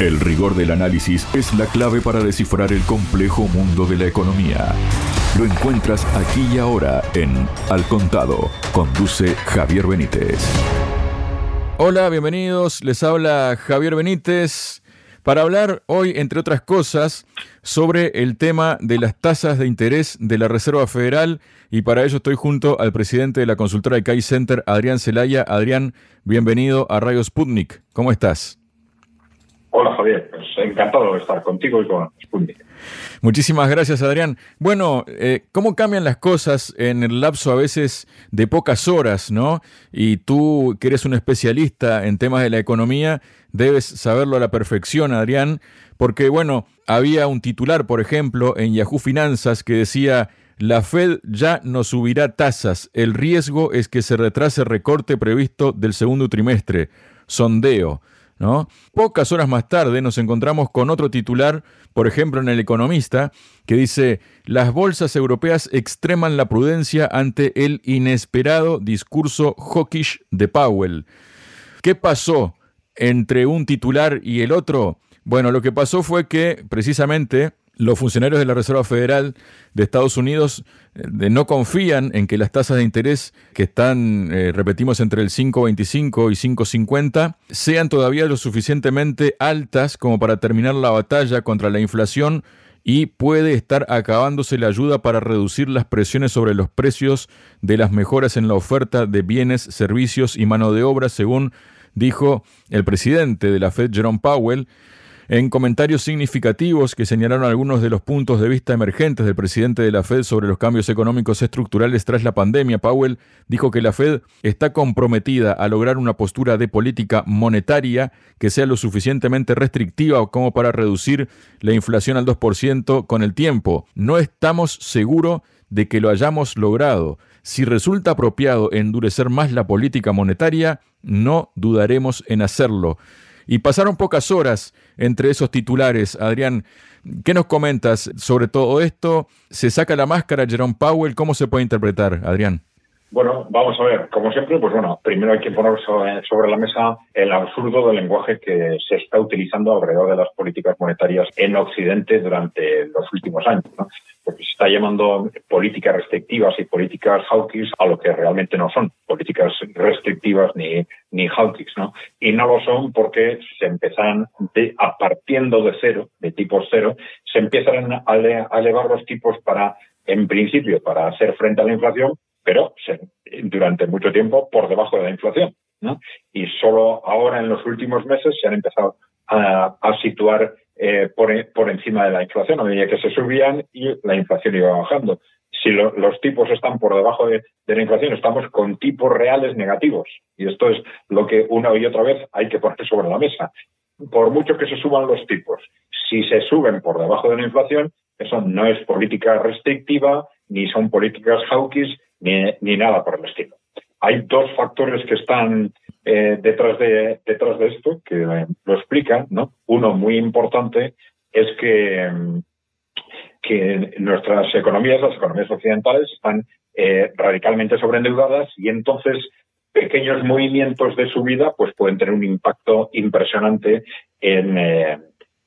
El rigor del análisis es la clave para descifrar el complejo mundo de la economía. Lo encuentras aquí y ahora en Al Contado. Conduce Javier Benítez. Hola, bienvenidos. Les habla Javier Benítez para hablar hoy, entre otras cosas, sobre el tema de las tasas de interés de la Reserva Federal y para ello estoy junto al presidente de la consultora de CAI Center, Adrián Celaya. Adrián, bienvenido a Radio Sputnik. ¿Cómo estás? Hola Javier, pues encantado de estar contigo y con Sputnik. Muchísimas gracias Adrián. Bueno, eh, ¿cómo cambian las cosas en el lapso a veces de pocas horas, no? Y tú que eres un especialista en temas de la economía, debes saberlo a la perfección, Adrián, porque bueno, había un titular, por ejemplo, en Yahoo Finanzas que decía, la Fed ya no subirá tasas, el riesgo es que se retrase el recorte previsto del segundo trimestre. Sondeo. Pocas horas más tarde nos encontramos con otro titular, por ejemplo en El Economista, que dice, las bolsas europeas extreman la prudencia ante el inesperado discurso hawkish de Powell. ¿Qué pasó entre un titular y el otro? Bueno, lo que pasó fue que precisamente los funcionarios de la Reserva Federal de Estados Unidos eh, no confían en que las tasas de interés que están, eh, repetimos, entre el 5,25 y 5,50 sean todavía lo suficientemente altas como para terminar la batalla contra la inflación y puede estar acabándose la ayuda para reducir las presiones sobre los precios de las mejoras en la oferta de bienes, servicios y mano de obra, según dijo el presidente de la Fed, Jerome Powell, en comentarios significativos que señalaron algunos de los puntos de vista emergentes del presidente de la Fed sobre los cambios económicos estructurales tras la pandemia, Powell dijo que la Fed está comprometida a lograr una postura de política monetaria que sea lo suficientemente restrictiva como para reducir la inflación al 2% con el tiempo. No estamos seguros de que lo hayamos logrado. Si resulta apropiado endurecer más la política monetaria, no dudaremos en hacerlo. Y pasaron pocas horas entre esos titulares. Adrián, ¿qué nos comentas sobre todo esto? ¿Se saca la máscara Jerome Powell? ¿Cómo se puede interpretar, Adrián? Bueno, vamos a ver, como siempre, pues bueno, primero hay que poner sobre, la mesa el absurdo del lenguaje que se está utilizando alrededor de las políticas monetarias en Occidente durante los últimos años, ¿no? Porque se está llamando políticas restrictivas y políticas hawkish a lo que realmente no son políticas restrictivas ni, ni hawkish, ¿no? Y no lo son porque se empiezan, a partiendo de cero, de tipo cero, se empiezan a elevar los tipos para, en principio, para hacer frente a la inflación, pero durante mucho tiempo por debajo de la inflación. Y solo ahora, en los últimos meses, se han empezado a, situar eh, por, encima de la inflación, a medida que se subían y la inflación iba bajando. Si los tipos están por debajo de, la inflación, estamos con tipos reales negativos. Y esto es lo que una y otra vez hay que poner sobre la mesa. Por mucho que se suban los tipos, si se suben por debajo de la inflación, eso no es política restrictiva, ni son políticas hawkish, ni, nada por el estilo. Hay dos factores que están eh, detrás, de, detrás de esto que lo explican. ¿no? Uno muy importante es que, que nuestras economías, las economías occidentales, están eh, radicalmente sobreendeudadas y entonces pequeños movimientos de subida pues pueden tener un impacto impresionante en, eh,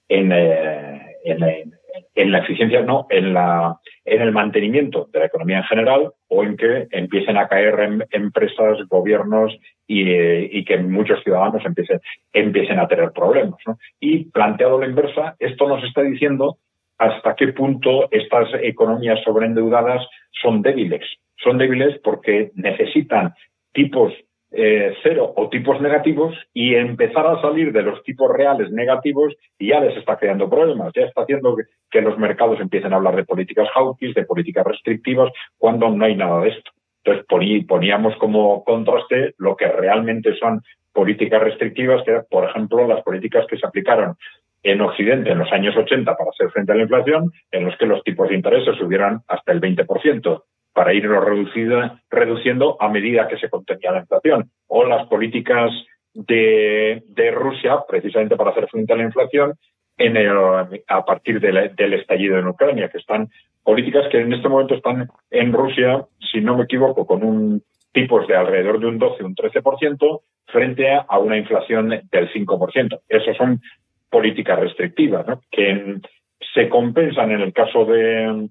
en, en, en la eficiencia, no, en, la, en el mantenimiento de la economía en general o en que empiecen a caer en, empresas, gobiernos y, que muchos ciudadanos empiecen, empiecen a tener problemas. Y planteado la inversa, esto nos está diciendo hasta qué punto estas economías sobreendeudadas son débiles. Son débiles porque necesitan tipos eh, cero o tipos negativos y empezar a salir de los tipos reales negativos y ya les está creando problemas, ya está haciendo que, los mercados empiecen a hablar de políticas hawkish, de políticas restrictivas, cuando no hay nada de esto. Entonces poníamos como contraste lo que realmente son políticas restrictivas, que por ejemplo, las políticas que se aplicaron en Occidente en los años 80 para hacer frente a la inflación, en los que los tipos de interés subieran hasta el 20% para irlo reduciendo a medida que se contenía la inflación. O las políticas de, Rusia, precisamente para hacer frente a la inflación, en a partir del estallido en Ucrania, que están políticas que en este momento están en Rusia, si no me equivoco, con un tipos de alrededor de un 12, un 13%, frente a una inflación del 5%. Esos son políticas restrictivas, que se compensan en el caso de,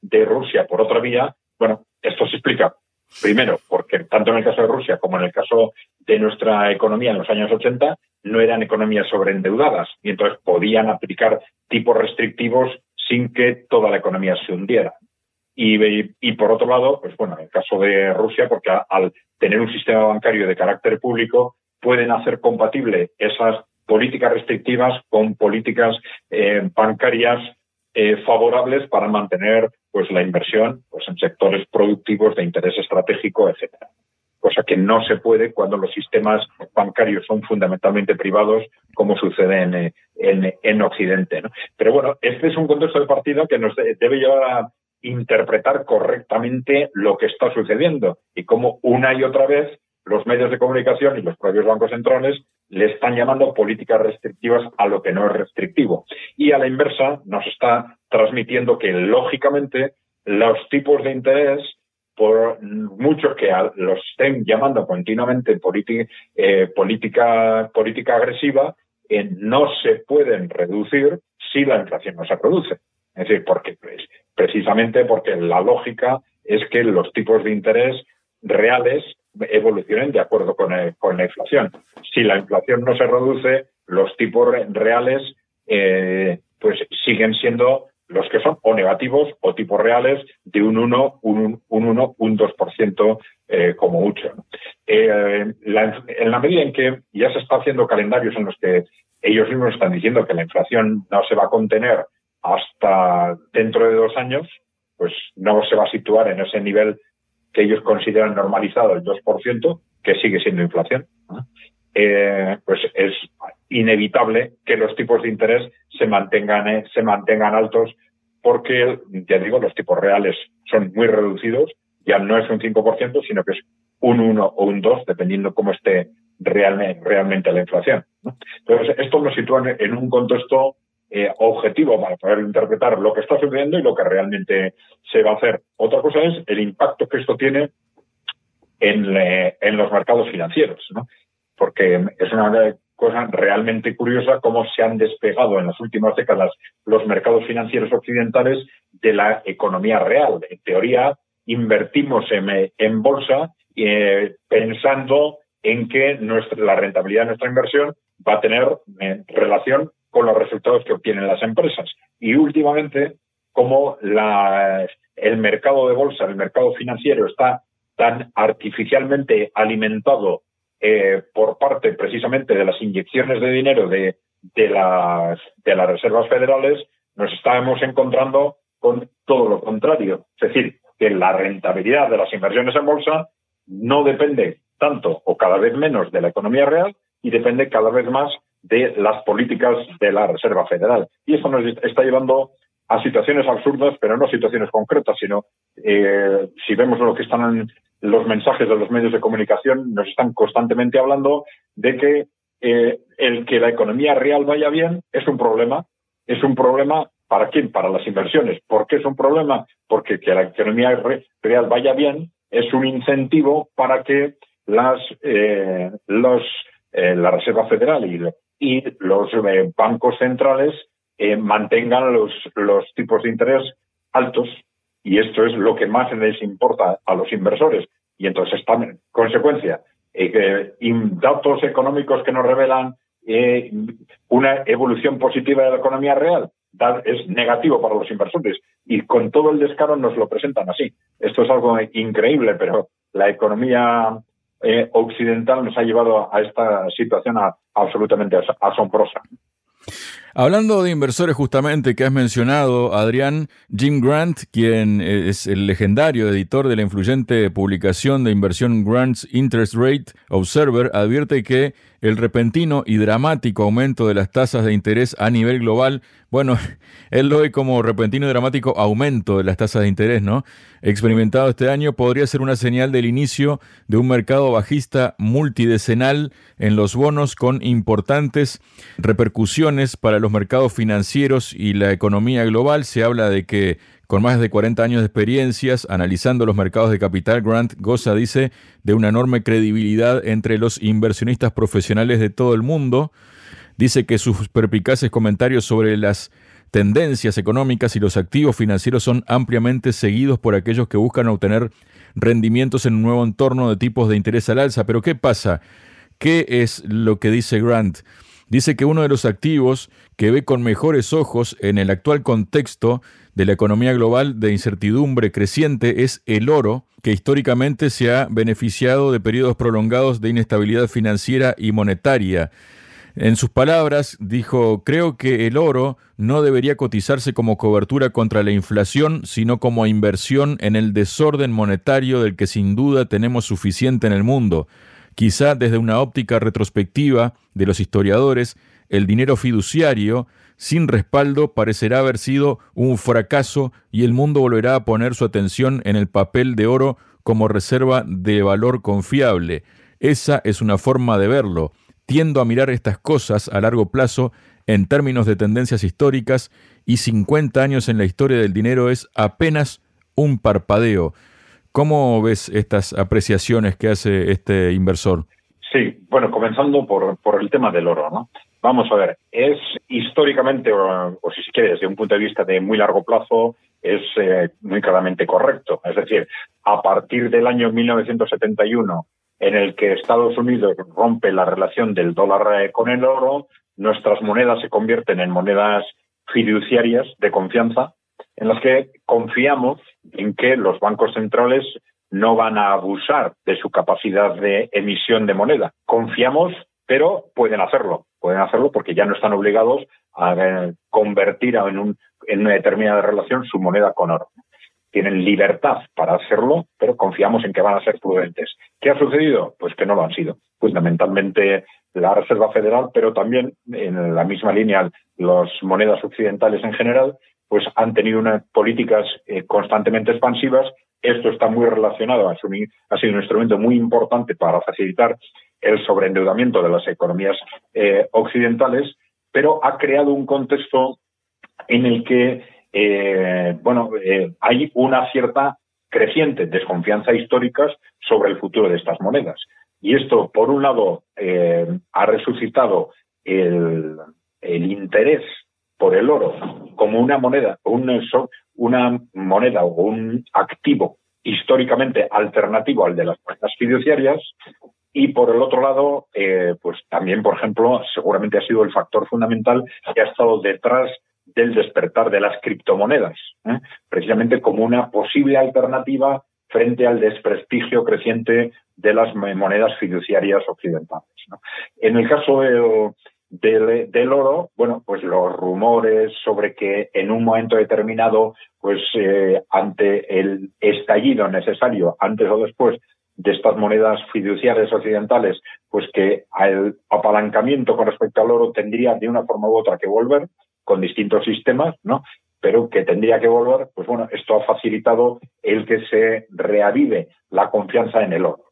de Rusia por otra vía. Bueno, esto se explica primero porque tanto en el caso de Rusia como en el caso de nuestra economía en los años 80 no eran economías sobreendeudadas y entonces podían aplicar tipos restrictivos sin que toda la economía se hundiera. Y, por otro lado, pues bueno, en el caso de Rusia, porque al tener un sistema bancario de carácter público, pueden hacer compatible esas políticas restrictivas con políticas eh, bancarias eh, favorables para mantener pues la inversión pues en sectores productivos de interés estratégico, etcétera. Cosa que no se puede cuando los sistemas bancarios son fundamentalmente privados, como sucede en, en, en Occidente. ¿no? Pero bueno, este es un contexto de partida que nos debe llevar a interpretar correctamente lo que está sucediendo y cómo una y otra vez los medios de comunicación y los propios bancos centrales le están llamando políticas restrictivas a lo que no es restrictivo. Y a la inversa nos está transmitiendo que, lógicamente, los tipos de interés, por mucho que los estén llamando continuamente eh, política, política agresiva, eh, no se pueden reducir si la inflación no se produce. Es decir, porque pues, precisamente porque la lógica es que los tipos de interés reales evolucionen de acuerdo con, la inflación. Si la inflación no se reduce, los tipos reales eh, pues siguen siendo los que son o negativos o tipos reales de un 1, un, un 1, un 2% eh, como mucho. Eh, en la medida en que ya se está haciendo calendarios en los que ellos mismos están diciendo que la inflación no se va a contener hasta dentro de dos años, pues no se va a situar en ese nivel que ellos consideran normalizado, el 2%, que sigue siendo inflación. Eh, pues es inevitable que los tipos de interés se mantengan, eh, se mantengan altos porque, ya digo, los tipos reales son muy reducidos, ya no es un 5%, sino que es un 1 o un 2, dependiendo cómo esté realmente, realmente la inflación. Entonces, esto nos sitúa en un contexto eh, objetivo para poder interpretar lo que está sucediendo y lo que realmente se va a hacer. Otra cosa es el impacto que esto tiene en, eh, en los mercados financieros, porque es una cosa realmente curiosa cómo se han despegado en las últimas décadas los mercados financieros occidentales de la economía real. En teoría, invertimos en, en bolsa eh, pensando en que nuestra, la rentabilidad de nuestra inversión va a tener relación con los resultados que obtienen las empresas. Y últimamente, como el mercado de bolsa, el mercado financiero está tan artificialmente alimentado eh, por parte precisamente de las inyecciones de dinero de, las, de las reservas federales, nos estamos encontrando con todo lo contrario. Es decir, que la rentabilidad de las inversiones en bolsa no depende tanto o cada vez menos de la economía real y depende cada vez más de las políticas de la Reserva Federal. Y eso nos está llevando a situaciones absurdas, pero no situaciones concretas, sino eh, si vemos lo que están los mensajes de los medios de comunicación, nos están constantemente hablando de que eh, el que la economía real vaya bien es un problema. Es un problema para quién? Para las inversiones. ¿Por qué es un problema? Porque que la economía real vaya bien es un incentivo para que las, eh, los, la Reserva Federal y y los eh, bancos centrales eh, mantengan los, los tipos de interés altos y esto es lo que más les importa a los inversores. Y entonces, en consecuencia, eh, datos económicos que nos revelan una evolución positiva de la economía real es negativo para los inversores y con todo el descaro nos lo presentan así. Esto es algo increíble, pero la economía eh, occidental nos ha llevado a esta situación absolutamente asombrosa. Hablando de inversores justamente que has mencionado, Adrián, Jim Grant, quien es el legendario editor de la influyente publicación de inversión Grant's Interest Rate Observer, advierte que el repentino y dramático aumento de las tasas de interés a nivel global, bueno, él lo ve como repentino y dramático aumento de las tasas de interés, ¿no? Experimentado este año podría ser una señal del inicio de un mercado bajista multidecenal en los bonos con importantes repercusiones para los mercados financieros y la economía global. Se habla de que con más de 40 años de experiencias analizando los mercados de capital, Grant goza, dice, de una enorme credibilidad entre los inversionistas profesionales de todo el mundo. Dice que sus perpicaces comentarios sobre las tendencias económicas y los activos financieros son ampliamente seguidos por aquellos que buscan obtener rendimientos en un nuevo entorno de tipos de interés al alza. Pero ¿qué pasa? ¿Qué es lo que dice Grant? Dice que uno de los activos que ve con mejores ojos en el actual contexto de la economía global de incertidumbre creciente es el oro, que históricamente se ha beneficiado de periodos prolongados de inestabilidad financiera y monetaria. En sus palabras, dijo, creo que el oro no debería cotizarse como cobertura contra la inflación, sino como inversión en el desorden monetario del que sin duda tenemos suficiente en el mundo. Quizá desde una óptica retrospectiva de los historiadores, el dinero fiduciario, sin respaldo, parecerá haber sido un fracaso y el mundo volverá a poner su atención en el papel de oro como reserva de valor confiable. Esa es una forma de verlo tiendo a mirar estas cosas a largo plazo en términos de tendencias históricas y 50 años en la historia del dinero es apenas un parpadeo. ¿Cómo ves estas apreciaciones que hace este inversor? Sí, bueno, comenzando por, por el tema del oro, ¿no? Vamos a ver, es históricamente, o, si se quiere, desde un punto de vista de muy largo plazo, es eh, muy claramente correcto. Es decir, a partir del año 1971 en el que Estados Unidos rompe la relación del dólar eh, con el oro, nuestras monedas se convierten en monedas fiduciarias de confianza, en las que confiamos en que los bancos centrales no van a abusar de su capacidad de emisión de moneda. Confiamos, pero pueden hacerlo. Pueden hacerlo porque ya no están obligados a eh, convertir en, en una determinada relación su moneda con oro tienen libertad para hacerlo, pero confiamos en que van a ser prudentes. ¿Qué ha sucedido? Pues que no lo han sido. Fundamentalmente la Reserva Federal, pero también en la misma línea las monedas occidentales en general, pues han tenido unas políticas eh, constantemente expansivas. Esto está muy relacionado, ha sido un instrumento muy importante para facilitar el sobreendeudamiento de las economías eh, occidentales, pero ha creado un contexto en el que eh, bueno, eh, hay una cierta creciente desconfianza histórica sobre el futuro de estas monedas. Y esto, por un lado, ha resucitado el, interés por el oro como una moneda, una moneda o un activo históricamente alternativo al de las monedas fiduciarias. Y por el otro lado, pues también, por ejemplo, seguramente ha sido el factor fundamental que ha estado detrás del despertar de las criptomonedas, ¿eh? precisamente como una posible alternativa frente al desprestigio creciente de las monedas fiduciarias occidentales. En el caso del, oro, bueno, pues los rumores sobre que en un momento determinado, pues eh, ante el estallido necesario, antes o después, de estas monedas fiduciarias occidentales, pues que el apalancamiento con respecto al oro tendría de una forma u otra que volver, con distintos sistemas, ¿no? Pero que tendría que volver, pues bueno, esto ha facilitado el que se reavive la confianza en el oro.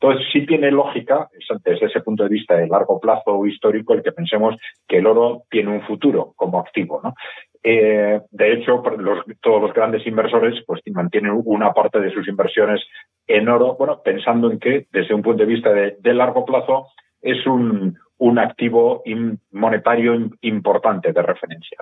Entonces, sí tiene lógica, desde ese punto de vista de largo plazo histórico, el que pensemos que el oro tiene un futuro como activo. Eh, de hecho, todos los grandes inversores pues mantienen una parte de sus inversiones en oro, bueno, pensando en que desde un punto de vista de largo plazo es un, activo monetario importante de referencia.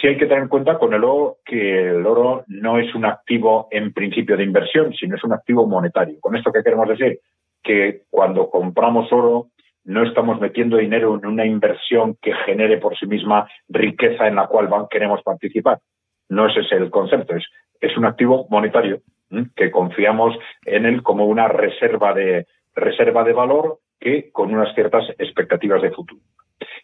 Sí hay que tener en cuenta con el oro que el oro no es un activo en principio de inversión, sino es un activo monetario. ¿Con esto qué queremos decir? Que cuando compramos oro no estamos metiendo dinero en una inversión que genere por sí misma riqueza en la cual queremos participar. No ese es el concepto, es, es un activo monetario que confiamos en él como una reserva de, reserva de valor que con unas ciertas expectativas de futuro.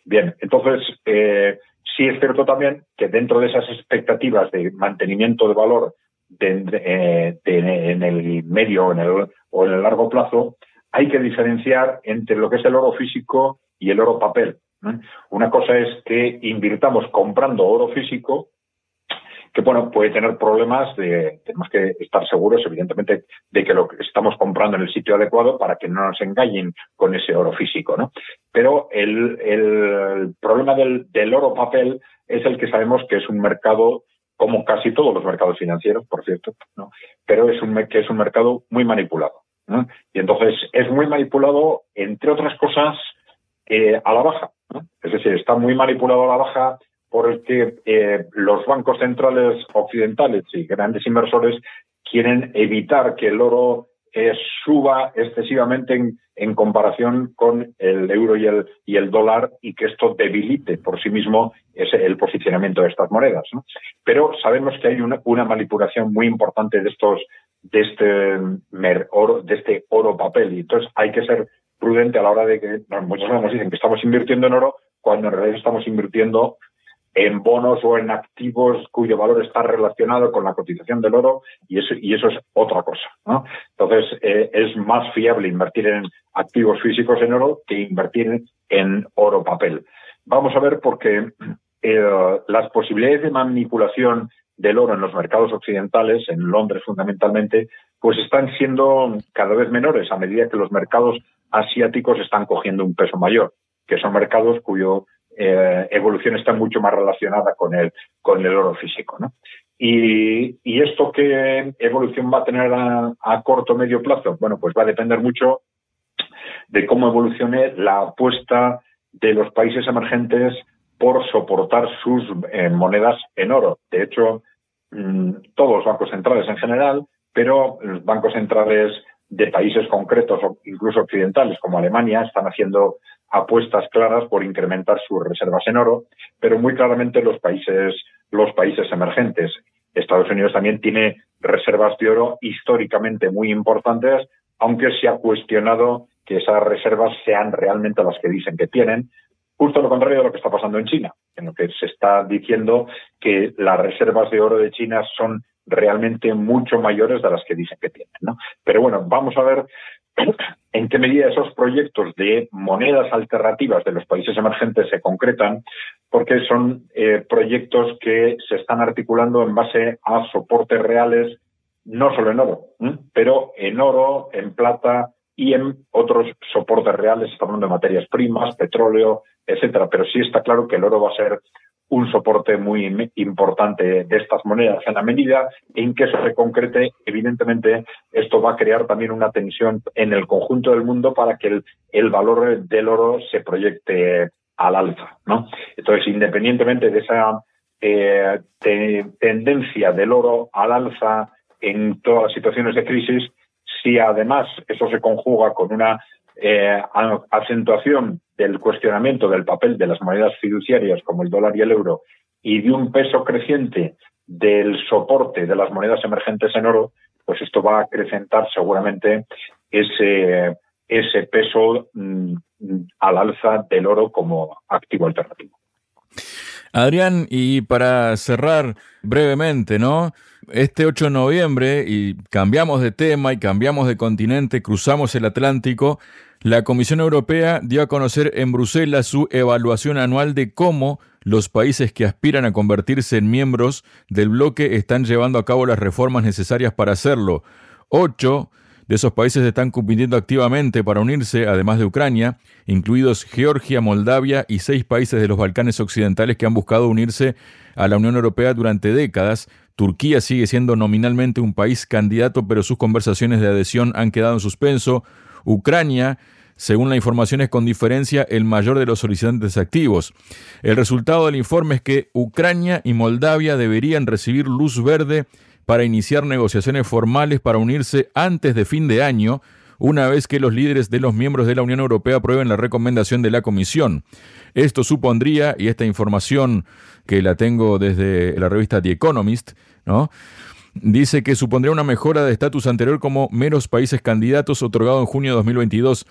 Bien, entonces, eh, sí es cierto también que dentro de esas expectativas de mantenimiento de valor eh, en el medio o en el largo plazo, hay que diferenciar entre lo que es el oro físico y el oro papel. Una cosa es que invirtamos comprando oro físico que bueno, puede tener problemas de, tenemos que estar seguros, evidentemente, de que lo que estamos comprando en el sitio adecuado para que no nos engañen con ese oro físico, ¿no? Pero el, problema del, oro papel es el que sabemos que es un mercado como casi todos los mercados financieros, por cierto, ¿no? pero es un, que es un mercado muy manipulado. Y entonces es muy manipulado, entre otras cosas, eh, a la baja. Es decir, está muy manipulado a la baja porque eh, los bancos centrales occidentales y grandes inversores quieren evitar que el oro eh, suba excesivamente en, comparación con el euro y el, y el dólar y que esto debilite por sí mismo ese, el posicionamiento de estas monedas. Pero sabemos que hay una, manipulación muy importante de estos de este oro, de este oro papel y entonces hay que ser prudente a la hora de que muchos nos dicen que estamos invirtiendo en oro cuando en realidad estamos invirtiendo en bonos o en activos cuyo valor está relacionado con la cotización del oro y eso, y eso es otra cosa. Entonces, eh, es más fiable invertir en activos físicos en oro que invertir en oro papel. Vamos a ver porque eh, las posibilidades de manipulación del oro en los mercados occidentales, en Londres fundamentalmente, pues están siendo cada vez menores a medida que los mercados asiáticos están cogiendo un peso mayor, que son mercados cuyo eh, evolución está mucho más relacionada con el, con el oro físico. ¿no? Y, esto qué evolución va a tener a, a corto o medio plazo? Bueno, pues va a depender mucho de cómo evolucione la apuesta de los países emergentes por soportar sus eh, monedas en oro. De hecho, mm, todos los bancos centrales en general, pero los bancos centrales de países concretos o incluso occidentales como Alemania están haciendo apuestas claras por incrementar sus reservas en oro, pero muy claramente los países, los países emergentes. Estados Unidos también tiene reservas de oro históricamente muy importantes, aunque se ha cuestionado que esas reservas sean realmente las que dicen que tienen, justo lo contrario de lo que está pasando en China, en lo que se está diciendo que las reservas de oro de China son realmente mucho mayores de las que dicen que tienen. Pero bueno, vamos a ver en qué medida esos proyectos de monedas alternativas de los países emergentes se concretan, porque son eh, proyectos que se están articulando en base a soportes reales, no solo en oro, pero en oro, en plata y en otros soportes reales, estamos hablando de materias primas, petróleo, etcétera. Pero sí está claro que el oro va a ser un soporte muy importante de estas monedas. En la medida en que eso se concrete, evidentemente esto va a crear también una tensión en el conjunto del mundo para que el, valor del oro se proyecte al alza. ¿no? Entonces, independientemente de esa eh, tendencia del oro al alza en todas las situaciones de crisis, si además eso se conjuga con una eh, acentuación del cuestionamiento del papel de las monedas fiduciarias como el dólar y el euro y de un peso creciente del soporte de las monedas emergentes en oro, pues esto va a acrecentar seguramente ese, ese peso mm, al alza del oro como activo alternativo. Adrián, y para cerrar brevemente, ¿no? Este 8 de noviembre, y cambiamos de tema y cambiamos de continente, cruzamos el Atlántico, la Comisión Europea dio a conocer en Bruselas su evaluación anual de cómo los países que aspiran a convertirse en miembros del bloque están llevando a cabo las reformas necesarias para hacerlo. Ocho de esos países están compitiendo activamente para unirse, además de Ucrania, incluidos Georgia, Moldavia y seis países de los Balcanes Occidentales que han buscado unirse a la Unión Europea durante décadas. Turquía sigue siendo nominalmente un país candidato, pero sus conversaciones de adhesión han quedado en suspenso. Ucrania, según la información, es con diferencia el mayor de los solicitantes activos. El resultado del informe es que Ucrania y Moldavia deberían recibir luz verde para iniciar negociaciones formales para unirse antes de fin de año, una vez que los líderes de los miembros de la Unión Europea aprueben la recomendación de la Comisión. Esto supondría, y esta información que la tengo desde la revista The Economist, ¿no? Dice que supondría una mejora de estatus anterior como meros países candidatos otorgado en junio de 2022.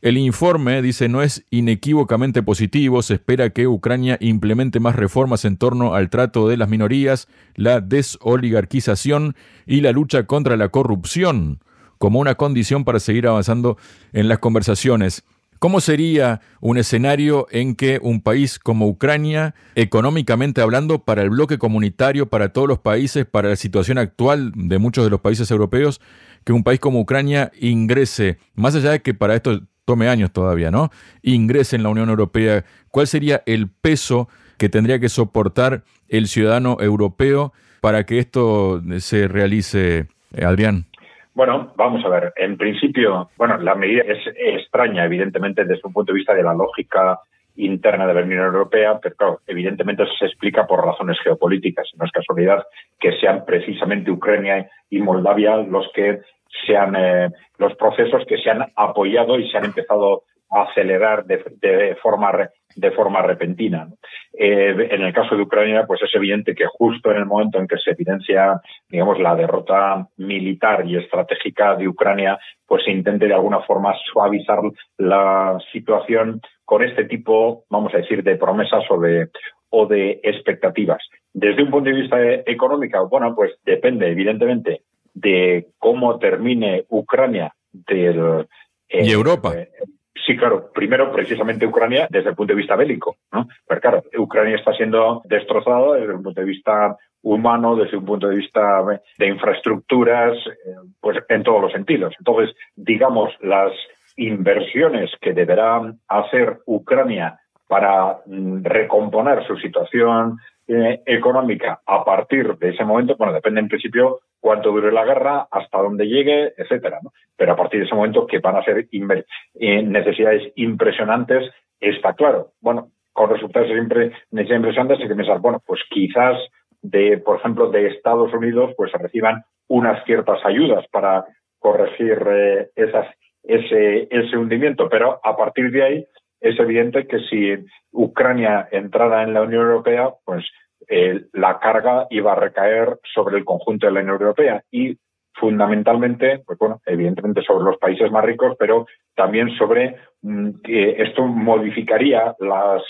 El informe dice no es inequívocamente positivo, se espera que Ucrania implemente más reformas en torno al trato de las minorías, la desoligarquización y la lucha contra la corrupción como una condición para seguir avanzando en las conversaciones. ¿Cómo sería un escenario en que un país como Ucrania, económicamente hablando, para el bloque comunitario, para todos los países, para la situación actual de muchos de los países europeos, que un país como Ucrania ingrese, más allá de que para esto tome años todavía, ¿no? Ingrese en la Unión Europea, ¿cuál sería el peso que tendría que soportar el ciudadano europeo para que esto se realice, eh, Adrián? Bueno, vamos a ver. En principio, bueno, la medida es extraña, evidentemente, desde un punto de vista de la lógica interna de la Unión Europea, pero claro, evidentemente se explica por razones geopolíticas. No es casualidad que sean precisamente Ucrania y Moldavia los que sean eh, los procesos que se han apoyado y se han empezado a acelerar de, forma de forma repentina. Eh, en el caso de Ucrania, pues es evidente que justo en el momento en que se evidencia, digamos, la derrota militar y estratégica de Ucrania, pues se intente de alguna forma suavizar la situación con este tipo, vamos a decir, de promesas o de, o de expectativas. Desde un punto de vista económico, bueno, pues depende, evidentemente, de cómo termine Ucrania del, y Europa. Eh, Sí, claro. Primero, precisamente Ucrania desde el punto de vista bélico, ¿no? Pero claro, Ucrania está siendo destrozada desde un punto de vista humano, desde un punto de vista de infraestructuras, eh, pues en todos los sentidos. Entonces, digamos, las inversiones que deberá hacer Ucrania para mm, recomponer su situación eh, económica a partir de ese momento, bueno, depende en principio cuánto dure la guerra, hasta dónde llegue, etcétera, ¿no? Pero a partir de ese momento que van a ser eh, necesidades impresionantes, está claro. Bueno, con resultados siempre impresionantes hay que pensar, bueno, pues quizás de, por ejemplo, de Estados Unidos, pues se reciban unas ciertas ayudas para corregir eh, esas, ese hundimiento, pero a partir de ahí es evidente que si Ucrania entrara en la Unión Europea, pues eh, la carga iba a recaer sobre el conjunto de la Unión Europea y fundamentalmente, pues bueno, evidentemente sobre los países más ricos, pero también sobre mm, que esto modificaría las,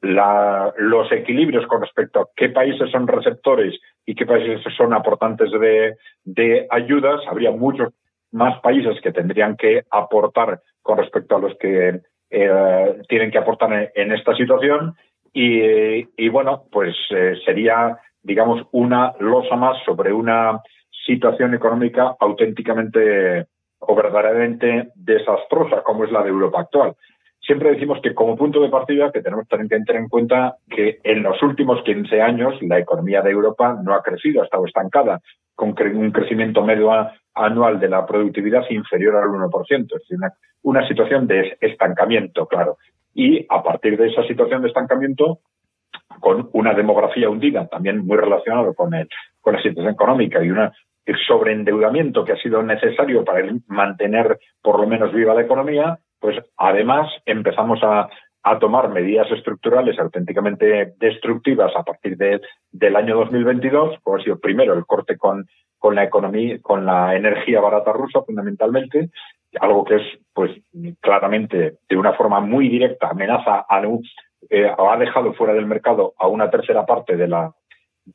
los equilibrios con respecto a qué países son receptores y qué países son aportantes de, de ayudas. Habría muchos más países que tendrían que aportar con respecto a los que eh, tienen que aportar en, esta situación y, bueno, pues eh, sería, digamos, una losa más sobre una situación económica auténticamente o verdaderamente desastrosa como es la de Europa actual. Siempre decimos que como punto de partida que tenemos que tener en cuenta que en los últimos 15 años la economía de Europa no ha crecido, ha estado estancada, con un crecimiento medio anual de la productividad inferior al 1%. Es decir, una, situación de estancamiento, claro. Y a partir de esa situación de estancamiento, con una demografía hundida, también muy relacionado con, el, con la situación económica y una, el sobreendeudamiento que ha sido necesario para mantener por lo menos viva la economía, pues además empezamos a, a tomar medidas estructurales auténticamente destructivas a partir de, del año 2022, como ha sido primero el corte con, con la economía, con la energía barata rusa fundamentalmente, algo que es pues claramente de una forma muy directa amenaza a eh, ha dejado fuera del mercado a una tercera parte de la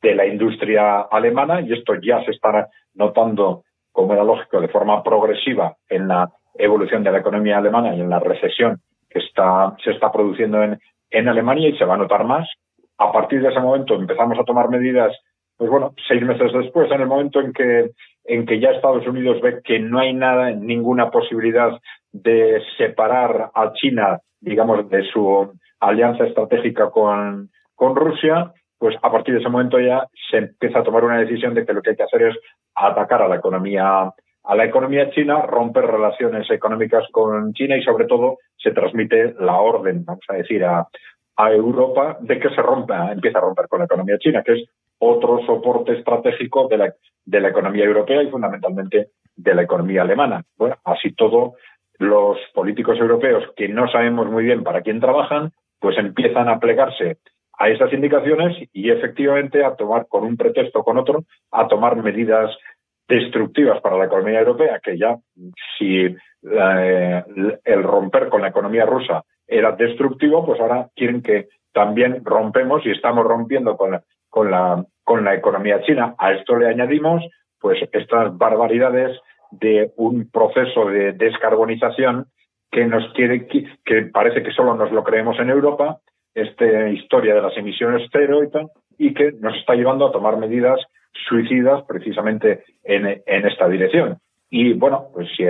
de la industria alemana y esto ya se está notando como era lógico de forma progresiva en la evolución de la economía alemana y en la recesión que está, se está produciendo en, en Alemania y se va a notar más. A partir de ese momento empezamos a tomar medidas, pues bueno, seis meses después, en el momento en que, en que ya Estados Unidos ve que no hay nada, ninguna posibilidad de separar a China, digamos, de su alianza estratégica con, con Rusia, pues a partir de ese momento ya se empieza a tomar una decisión de que lo que hay que hacer es atacar a la economía a la economía china, romper relaciones económicas con China y sobre todo se transmite la orden, vamos a decir, a, Europa de que se rompa, empieza a romper con la economía china, que es otro soporte estratégico de la, de la economía europea y fundamentalmente de la economía alemana. Bueno, así todo, los políticos europeos que no sabemos muy bien para quién trabajan, pues empiezan a plegarse a esas indicaciones y efectivamente a tomar con un pretexto o con otro, a tomar medidas destructivas para la economía europea, que ya si eh, el romper con la economía rusa era destructivo, pues ahora quieren que también rompemos y estamos rompiendo con la, con la, con la economía china. A esto le añadimos pues estas barbaridades de un proceso de descarbonización que nos quiere que parece que solo nos lo creemos en Europa, esta historia de las emisiones cero y tal, y que nos está llevando a tomar medidas suicidas precisamente en, en esta dirección. Y bueno, pues si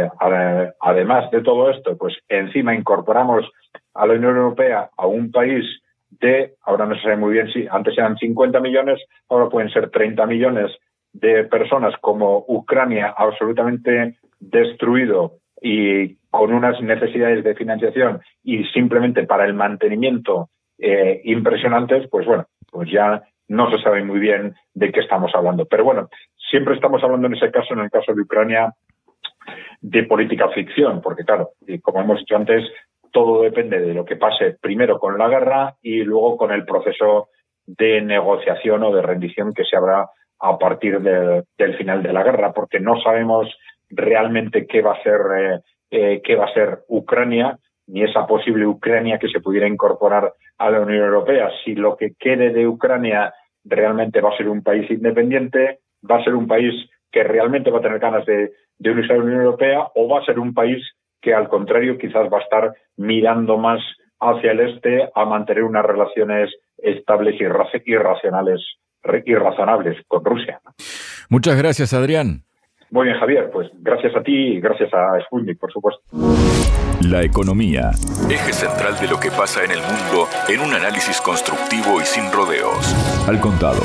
además de todo esto, pues encima incorporamos a la Unión Europea a un país ahora no sé muy bien si antes eran 50 millones, ahora pueden ser 30 millones de personas como Ucrania absolutamente destruido y con unas necesidades de financiación y simplemente para el mantenimiento eh, impresionantes, pues bueno, pues ya no se sabe muy bien de qué estamos hablando. Pero bueno, siempre estamos hablando en ese caso, en el caso de Ucrania, de política ficción, porque claro, como hemos dicho antes, todo depende de lo que pase primero con la guerra y luego con el proceso de negociación o de rendición que se habrá a partir del final de la guerra, porque no sabemos realmente qué va a ser eh, eh, qué va a ser Ucrania ni esa posible Ucrania que se pudiera incorporar a la Unión Europea. Si lo que quede de Ucrania realmente va a ser un país independiente, va a ser un país que realmente va a tener ganas de, de unirse a la Unión Europea o va a ser un país que al contrario quizás va a estar mirando más hacia el este a mantener unas relaciones estables y racionales y razonables con Rusia. Muchas gracias, Adrián. Muy bien, Javier, pues gracias a ti y gracias a Sputnik, por supuesto. La economía, eje central de lo que pasa en el mundo en un análisis constructivo y sin rodeos. Al contado.